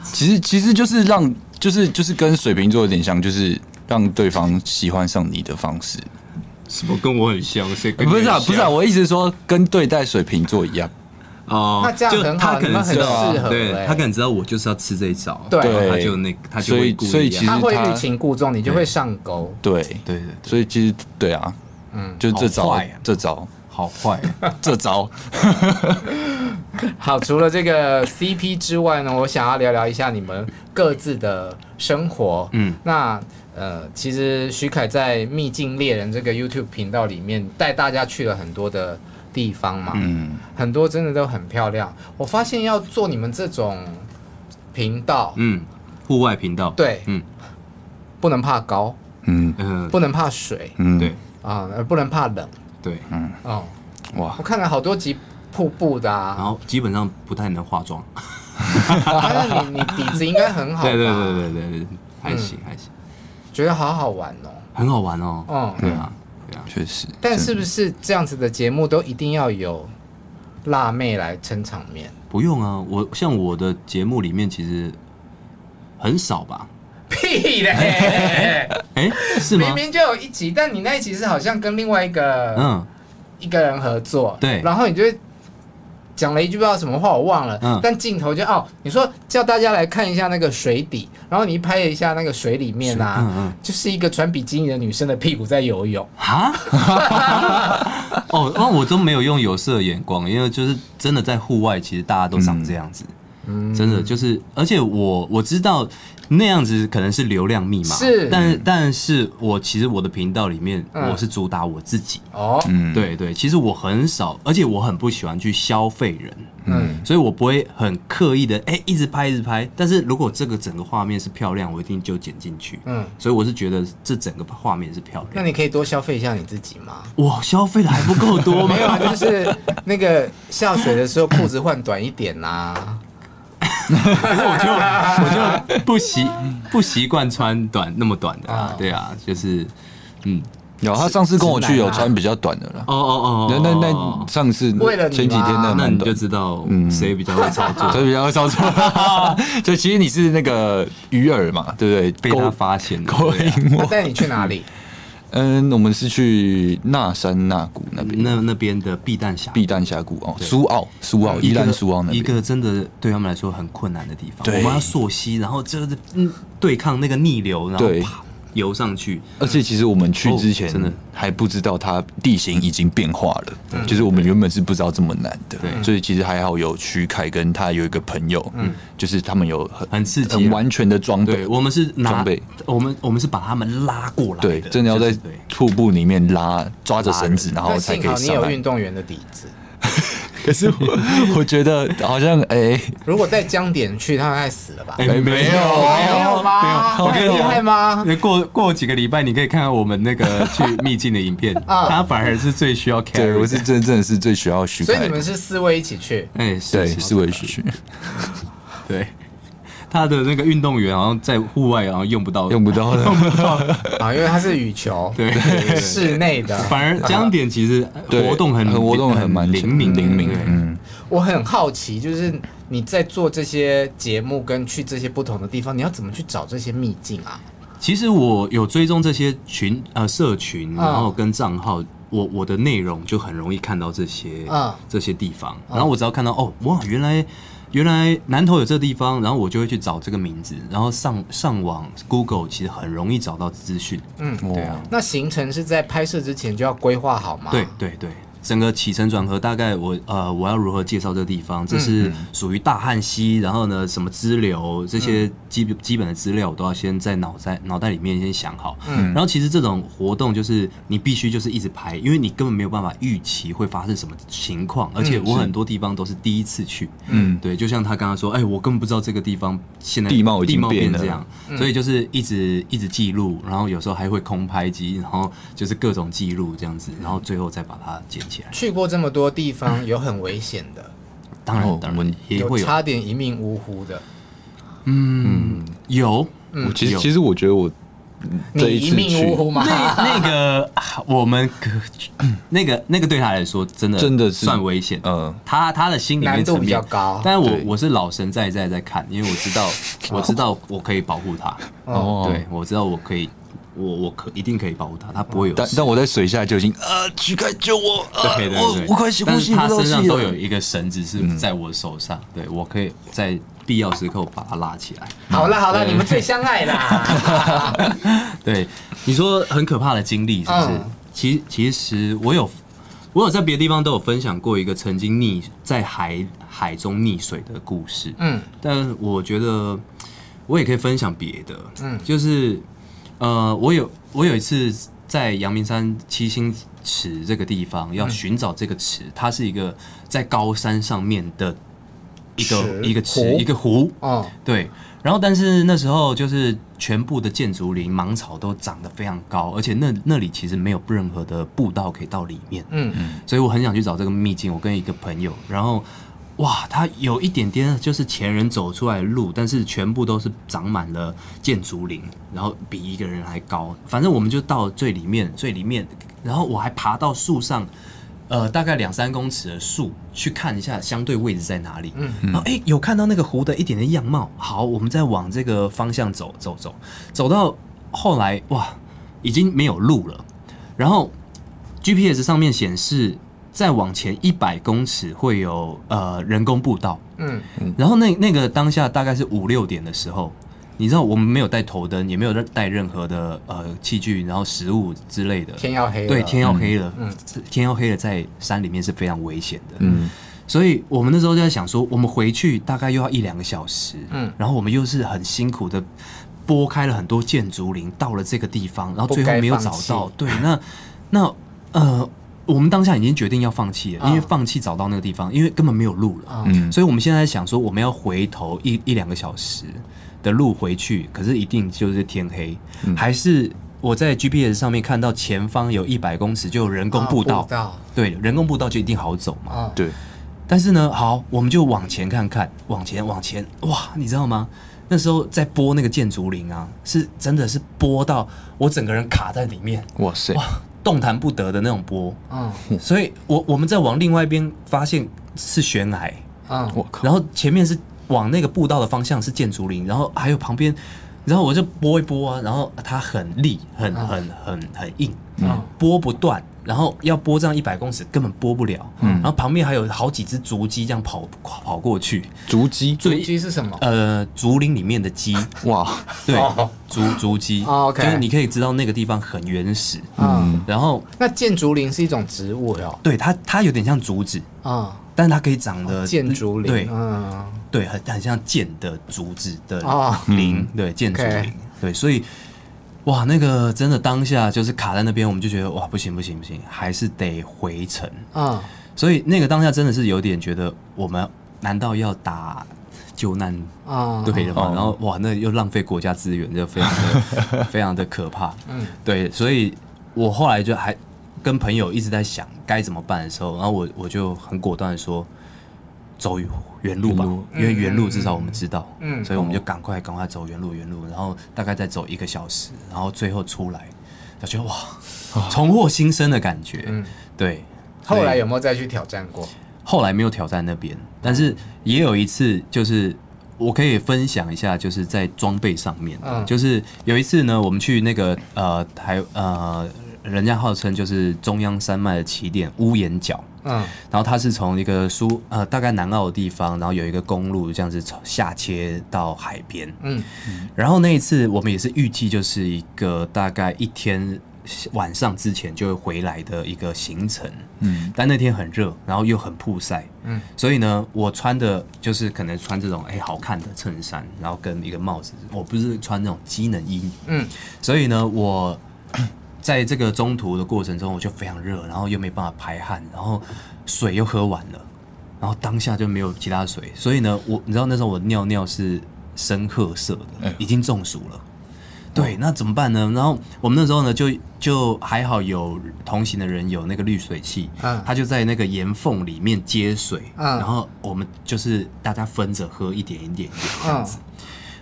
其实其实就是让就是就是跟水瓶座有点像，就是让对方喜欢上你的方式。什么跟我很像？谁不是啊，不是啊，我意思是说跟对待水瓶座一样。哦，那这样很好他可能知道们很适合对欸他可能知道我就是要吃这一招，对他就那他就所以会故意啊所以其实他会他欲擒故纵，你就会上钩。对，对对对，所以其实对啊，嗯，就这招这招，好坏。啊，(laughs) 这招。(laughs) 好，除了这个 CP 之外呢，我想要聊聊一下你们各自的生活。嗯，那呃，其实徐凯在《秘境猎人》这个 YouTube 频道里面带大家去了很多的地方嘛，嗯，很多真的都很漂亮。我发现要做你们这种频道，嗯，户外频道，对，嗯。不能怕高，嗯嗯，不能怕水嗯，对。啊，呃，不能怕冷对，嗯哦。哇我，看了好多集瀑布的啊然啊，后基本上不太能化妆，但 (laughs) 是你你底子应该很好吧？对对对对对对，还行还行，觉得好好玩哦。很好玩哦，嗯对啊对啊，确实。但是不是这样子的节目都一定要有辣妹来撑场面？不用啊，我像我的节目里面其实很少吧，屁嘞！哎，是吗明？明就有一集，但你那一集是好像跟另外一个、嗯，一个人合作，对然后你就讲了一句不知道什么话，我忘了。嗯但镜头就哦，你说叫大家来看一下那个水底，然后你一拍一下那个水里面啊，嗯嗯就是一个穿比基尼的女生的屁股在游泳。啊，(laughs) 哦，那我都没有用有色眼光，因为就是真的在户外，其实大家都长这样子，嗯真的就是，而且我我知道那样子可能是流量密码，是但但是我其实我的频道里面嗯我是主打我自己，哦，嗯，对对，其实我很少，而且我很不喜欢去消费人。嗯，所以我不会很刻意的哎、一直拍一直拍，但是如果这个整个画面是漂亮，我一定就剪进去。嗯所以我是觉得这整个画面是漂亮。那你可以多消费一下你自己吗？哇，消费的还不够多吗？没有啊，就是那个下水的时候裤子换短一点啊呐、(laughs) 我就我就不习不习惯穿短那么短的啊啊，对啊，就是嗯，有他上次跟我去有穿比较短的了。哦哦哦，那那那上次为了前几天那那你就，知道嗯谁比较会操作，(laughs) 谁比较会操作。(laughs) 就其实你是那个鱼饵嘛，对不对？被他发现。勾引我。他带你去哪里？嗯，我们是去那山那谷那边，那那边的避弹峡避弹峡谷哦，苏澳，苏澳，宜一个兰苏澳那边。一个真的对他们来说很困难的地方。对。我们要溯溪，然后就是嗯对抗那个逆流，然后对。啪游上去。而且其实我们去之前哦真的。还不知道它地形已经变化了，就是我们原本是不知道这么难的，对。所以其实还好有徐凯跟他有一个朋友，嗯。就是他们有很很刺激啊。很完全的装备对，，我们是拿装备，我们我们是把他们拉过来的，对，真的要在瀑布里面拉，抓着绳子，然后才可以幸好你有上来。运动员的底子。(laughs) 可是我 (laughs) 我觉得好像哎，如果带姜点去，他该死了吧？哎，没有没有没有吗？我跟你厉害吗？过过几个礼拜，你可以看看我们那个去秘境的影片，(laughs) 他反而是最需要 carry。对，我是真真的是最需要许。所以你们是四位一起去？哎，对，四位一起去。对。他的那个运动员好像在户外，然后用不到，用不到的。(laughs) 啊，因为他是羽球，对，室内的。反而江点其实活动很很活动很蛮灵敏灵敏。嗯，我很好奇，就是你在做这些节目跟去这些不同的地方，你要怎么去找这些秘境啊？其实我有追踪这些群呃社群，然后跟账号，我我的内容就很容易看到这些嗯。这些地方，然后我只要看到哦哇原来。原来南投有这个地方，然后我就会去找这个名字，然后上上网 Google，其实很容易找到资讯。嗯，对啊。那行程是在拍摄之前就要规划好吗？对对对。整个起承转合，大概我呃，我要如何介绍这个地方？这是属于大汉溪，然后呢，什么支流这些基基本的资料，我都要先在脑在脑袋里面先想好。嗯，然后其实这种活动就是你必须就是一直拍，因为你根本没有办法预期会发生什么情况，而且我很多地方都是第一次去。嗯，对，就像他刚刚说，哎，我根本不知道这个地方现在地貌地貌变这样，嗯、所以就是一直一直记录，然后有时候还会空拍机，然后就是各种记录这样子，然后最后再把它剪起来。去过这么多地方，有很危险的，当然当然也会有差点一命呜呼的。嗯，有。我其实其实我觉得我这一命呜呼吗？那个 (laughs) 我们 (coughs) 那个那个对他来说真的真的是算危险。嗯，他他的心里面难度比较高，但是我我是老神在在在看，因为我知道 (laughs) 我知道我可以保护他。哦，对，我知道我可以。我我可一定可以保护他，他不会有。但但我在水下就已经啊，许凯救我！对对对，我我快吸呼吸不到气了。他身上都有一个绳子是在我手上，对我可以在必要时刻把他拉起来。好了好了，你们最相爱啦。(laughs) 对，你说很可怕的经历是不是？其其实我有我有在别的地方都有分享过一个曾经溺在海海中溺水的故事。嗯，但我觉得我也可以分享别的。嗯，就是。呃，我有我有一次在阳明山七星池这个地方要寻找这个池，嗯、它是一个在高山上面的一个一个池一个湖。哦，对。然后，但是那时候就是全部的建筑林芒草都长得非常高，而且那那里其实没有任何的步道可以到里面。嗯嗯。所以我很想去找这个秘境。我跟一个朋友，然后。哇，它有一点点就是前人走出来的路，但是全部都是长满了建竹林，然后比一个人还高。反正我们就到最里面，最里面，然后我还爬到树上，呃，大概两三公尺的树去看一下相对位置在哪里。嗯，然后哎，有看到那个湖的一点点样貌。好，我们再往这个方向走走走，走到后来哇，已经没有路了。然后 GPS 上面显示。再往前一百公尺会有呃人工步道，嗯，然后那那个当下大概是五六点的时候，你知道我们没有带头灯，也没有带任何的呃器具，然后食物之类的，天要黑了，对，天要黑了，嗯，天要黑了，在山里面是非常危险的，嗯，所以我们那时候就在想说，我们回去大概又要一两个小时，嗯，然后我们又是很辛苦的拨开了很多建筑林，到了这个地方，然后最后没有找到，对，那那呃。我们当下已经决定要放弃了，因为放弃找到那个地方，因为根本没有路了。嗯，所以我们现在想说，我们要回头一一两个小时的路回去，可是一定就是天黑，还是我在 GPS 上面看到前方有一百公尺就有人工步道，对，人工步道就一定好走嘛。对。但是呢，好，我们就往前看看，往前往前，哇，你知道吗？那时候在拨那个建竹林啊，是真的是拨到我整个人卡在里面。哇塞！哇。动弹不得的那种波，嗯，所以我我们在往另外一边发现是悬崖，嗯，我靠，然后前面是往那个步道的方向是建竹林，然后还有旁边，然后我就拨一拨啊，然后它很立，很很很很硬，嗯，拨不断。然后要拨这样一百公尺根本拨不了，嗯，然后旁边还有好几只竹鸡这样跑跑过去。竹鸡，竹鸡是什么？呃，竹林里面的鸡。哇，对，竹竹鸡。OK，就是你可以知道那个地方很原始。嗯，然后那箭竹林是一种植物哟。对，它它有点像竹子啊，但是它可以长得箭竹林。对，嗯，对，很很像箭的竹子的林，对，箭竹林。对，所以。哇，那个真的当下就是卡在那边，我们就觉得哇，不行不行不行，还是得回程啊。所以那个当下真的是有点觉得，我们难道要打救难啊对的吗？哦然后哇，那又浪费国家资源，就非常的 (laughs) 非常的可怕。嗯，对，所以我后来就还跟朋友一直在想该怎么办的时候，然后我我就很果断的说，走原路吧，路因为原路至少我们知道，嗯所以我们就赶快赶快走原路原路，然后大概再走一个小时，然后最后出来，就觉得哇，重获新生的感觉，嗯对。后来有没有再去挑战过？后来没有挑战那边，但是也有一次，就是我可以分享一下，就是在装备上面，嗯就是有一次呢，我们去那个呃台呃，人家号称就是中央山脉的起点屋檐角，嗯然后它是从一个苏呃大概南澳的地方，然后有一个公路这样子下切到海边，嗯。然后那一次我们也是预计就是一个大概一天晚上之前就会回来的一个行程，嗯，但那天很热，然后又很曝晒，嗯，所以呢，我穿的就是可能穿这种哎好看的衬衫，然后跟一个帽子，我不是穿那种机能衣，嗯。所以呢，我在这个中途的过程中，我就非常热，然后又没办法排汗，然后水又喝完了，然后当下就没有其他水，所以呢，我你知道那时候我尿尿是深褐色的，已经中暑了。对，那怎么办呢？然后我们那时候呢，就就还好有同行的人有那个滤水器，嗯他就在那个岩缝里面接水，嗯然后我们就是大家分着喝一点一点一点这样子。嗯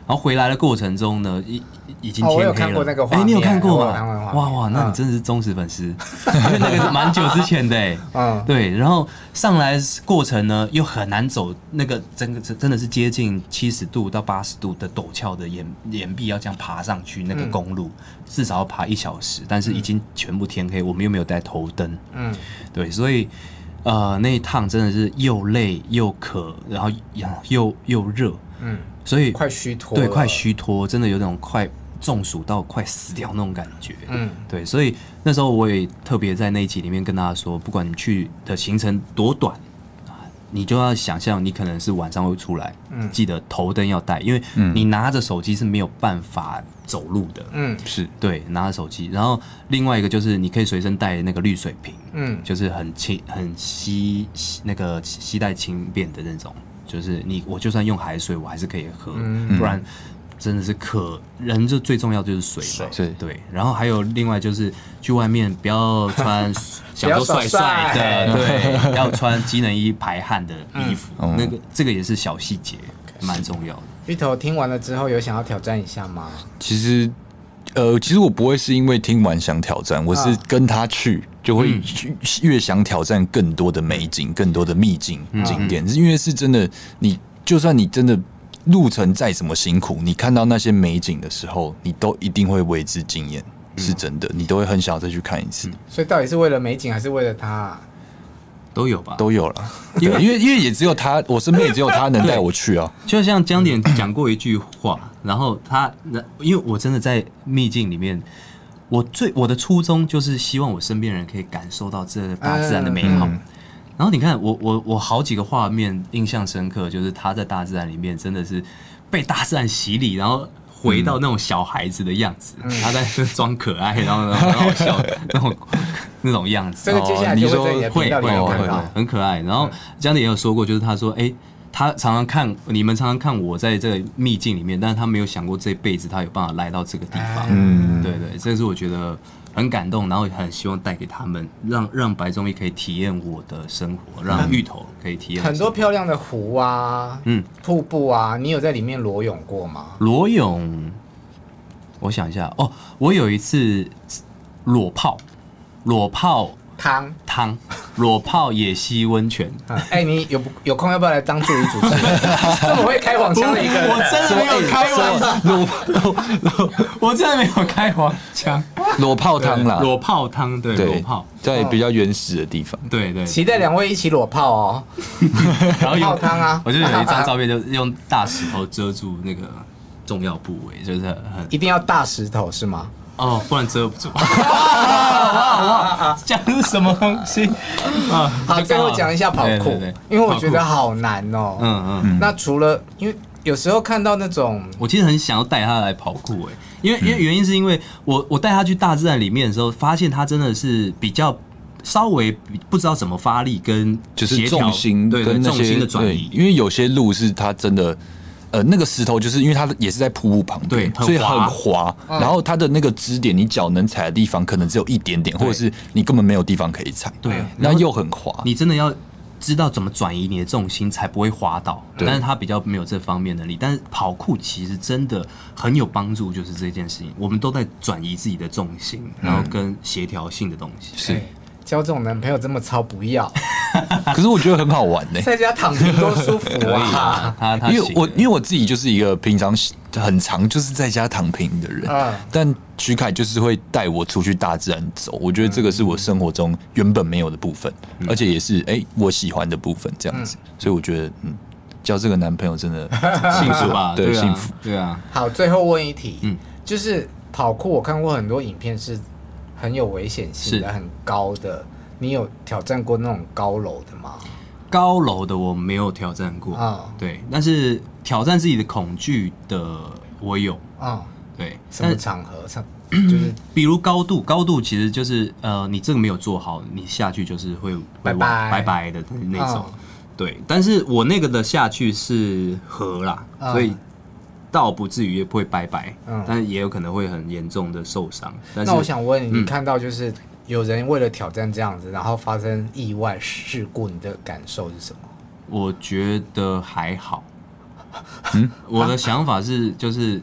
然后回来的过程中呢，已已经天黑了。哦我有看过那个画哎，面你有看过吗？哇哇，那你嗯。真的是忠实粉丝，(laughs) 因为那个是蛮久之前的哎。(laughs) 嗯。对，然后上来过程呢又很难走，那个真的真的是接近七十度到八十度的陡峭的岩岩壁，要这样爬上去那个公路，至少要爬一小时，但是已经全部天黑，我们又没有带头灯，嗯。对，所以呃那一趟真的是又累又渴，然后又又热，嗯，所以快虚脱，对，快虚脱，真的有那种快中暑到快死掉那种感觉。嗯。对，所以那时候我也特别在那一集里面跟大家说，不管你去的行程多短，你就要想象你可能是晚上会出来，嗯。记得头灯要带，因为你拿着手机是没有办法走路的。嗯。是。对，拿着手机，然后另外一个就是你可以随身带那个滤水瓶，嗯。就是很轻、很吸那个吸带轻便的那种，就是你我就算用海水，我还是可以喝，嗯。不然真的是渴。人就最重要就是水嘛，水。对。然后还有另外就是去外面不要穿 (laughs) 想说帅帅的，对，(laughs) 要穿机能衣排汗的衣服，嗯。那个这个也是小细节，蛮重要的。芋头听完了之后有想要挑战一下吗？其实，呃，其实我不会是因为听完想挑战，我是跟他去，就会越想挑战更多的美景、更多的秘境景点，是因为是真的，你就算你真的路程再怎么辛苦，你看到那些美景的时候，你都一定会为之惊艳，是真的，你都会很想要再去看一次，所以到底是为了美景还是为了他啊？都有吧？都有了，因为因为因为也只有他，我身边也只有他能带我去啊，就像江点讲过一句话，然后他，因为我真的在秘境里面，我最我的初衷就是希望我身边人可以感受到这大自然的美好。嗯然后你看，我我我好几个画面印象深刻，就是他在大自然里面真的是被大自然洗礼，然后回到那种小孩子的样子，他在装可爱，然后然后很好笑那种 (laughs) 那种样子。这个接下来你的频道里会会会。很可爱。然后江点也有说过，就是他说，哎、他常常看你们常常看我在这个秘境里面，但是他没有想过这辈子他有办法来到这个地方。嗯对对，这是我觉得很感动，然后也很希望带给他们，让让白中义可以体验我的生活，让芋头可以体验很多漂亮的湖啊，嗯，瀑布啊，你有在里面裸泳过吗？裸泳。我想一下哦，我有一次裸泡，裸泡汤，汤，裸泡野溪温泉。嗯哎、你有不有空要不要来当助理主持人？(laughs) 这么会开黄腔的一个人，我真的没有开黄腔，裸裸，我真的没有开黄腔。裸泡汤啦，裸泡汤，对，裸泡，，在比较原始的地方，对对。期待两位一起裸泡哦。(laughs) 然后有泡汤啊我就有一张照片，就用大石头遮住那个重要部位，就是很一定要大石头是吗？哦，不然遮不住。(laughs) 讲什么东西啊？好，最后讲一下跑酷因为我觉得好难哦。嗯嗯，那除了因为有时候看到那种我其实很想要带他来跑酷哎，因为因为原因是因为我我带他去大自然里面的时候，发现他真的是比较稍微不知道怎么发力跟就是重心对跟重心的转移，因为有些路是它真的。呃，那个石头就是因为它也是在瀑布旁边，对，所以很滑。嗯、然后它的那个支点，你脚能踩的地方可能只有一点点，或者是你根本没有地方可以踩。对，那又很滑。你真的要知道怎么转移你的重心，才不会滑倒。但是它比较没有这方面的能力。但是跑酷其实真的很有帮助，就是这件事情，我们都在转移自己的重心，然后跟协调性的东西。是。欸交这种男朋友这么糙不要，(laughs) 可是我觉得很好玩呢、欸，在家躺平多舒服啊！他他因为我因为我自己就是一个平常很常就是在家躺平的人，嗯、但徐凯就是会带我出去大自然走，我觉得这个是我生活中原本没有的部分，嗯、而且也是哎、欸、我喜欢的部分这样子，嗯、所以我觉得嗯交这个男朋友真的幸福吧？(laughs) 对，幸福对啊。好，最后问一题，嗯，就是跑酷，我看过很多影片是。很有危险性的，很高的。你有挑战过那种高楼的吗？高楼的我没有挑战过啊。嗯、对，但是挑战自己的恐惧的我有啊。嗯、对，什么场合？上就是 (clears throat) 比如高度，高度其实就是呃，你这个没有做好，你下去就是会拜拜拜拜的那种。嗯、对，但是我那个的下去是河啦，嗯、所以。倒不至于也不会拜拜，嗯，但是也有可能会很严重的受伤。那我想问你看到就是有人为了挑战这样子，然后发生意外事故，你的感受是什么？我觉得还好。嗯，我的想法是，就是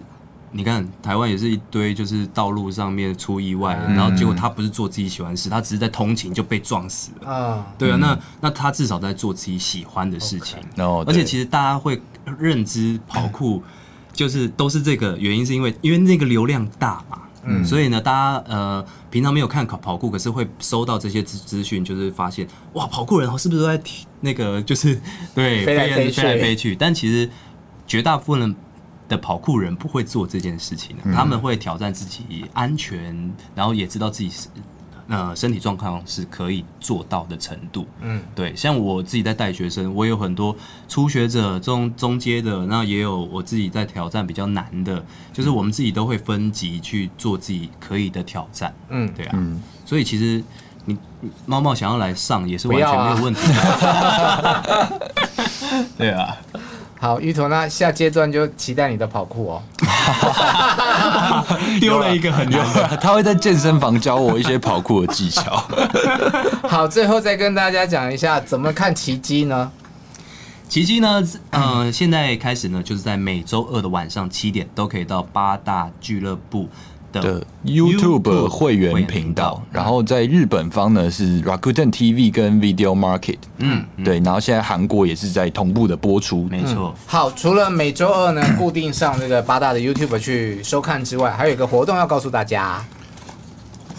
你看台湾也是一堆，就是道路上面出意外，嗯、然后结果他不是做自己喜欢的事，他只是在通勤就被撞死了。嗯，对啊，那那他至少在做自己喜欢的事情。然后，而且其实大家会认知跑酷。(clears throat) 就是都是这个原因，是因为因为那个流量大嘛，嗯，所以呢，大家呃平常没有看跑跑酷，可是会收到这些资资讯，就是发现哇，跑酷人是不是都在那个就是对 (laughs) 飞来飞去，飞来飞去？但其实绝大部分的跑酷人不会做这件事情，嗯、他们会挑战自己安全，然后也知道自己是。呃，身体状况是可以做到的程度，嗯，对。像我自己在带学生，我有很多初学者、中中阶的，那也有我自己在挑战比较难的，就是我们自己都会分级去做自己可以的挑战，嗯，对啊。嗯，所以其实你猫猫想要来上也是完全没有问题的，啊、(laughs) 对啊。好，芋头，那下阶段就期待你的跑酷哦。(laughs) 丢了一个很牛，他会在健身房教我一些跑酷的技巧。(laughs) 好，最后再跟大家讲一下怎么看奇迹呢？奇迹呢，呃，现在开始呢，就是在每周二的晚上七点都可以到八大俱乐部的 YouTube 会员频道，然后在日本方呢是 Rakuten TV 跟 Video Market，嗯，对，然后现在韩国也是在同步的播出，没错、嗯。好，除了每周二呢固定上这个八大的 YouTube 去收看之外，还有一个活动要告诉大家，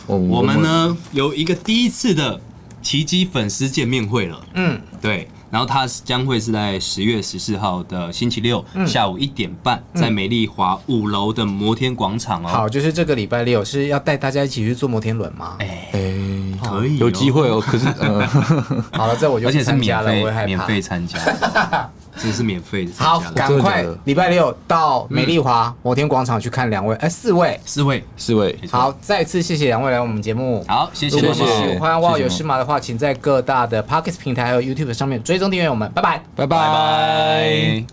我们呢有一个第一次的奇迹粉丝见面会了，嗯，对。然后它将会是在十月十四号的星期六下午一点半，在美丽华五楼的摩天广场哦。好，就是这个礼拜六是要带大家一起去坐摩天轮吗？哎，可以，有机会哦。可是，呃，(laughs) 好了，这我就而且是免费，免费参加，(laughs) 这是免费的。好，赶快礼拜六到美丽华摩天广场去看两位，哎，四位，四位，四位。好，再次谢谢两位来我们节目。好，谢谢。如果你喜欢哇有事码的话，请在各大的 Pocket 平台还有 YouTube 上面追踪订阅我们，拜拜，拜拜。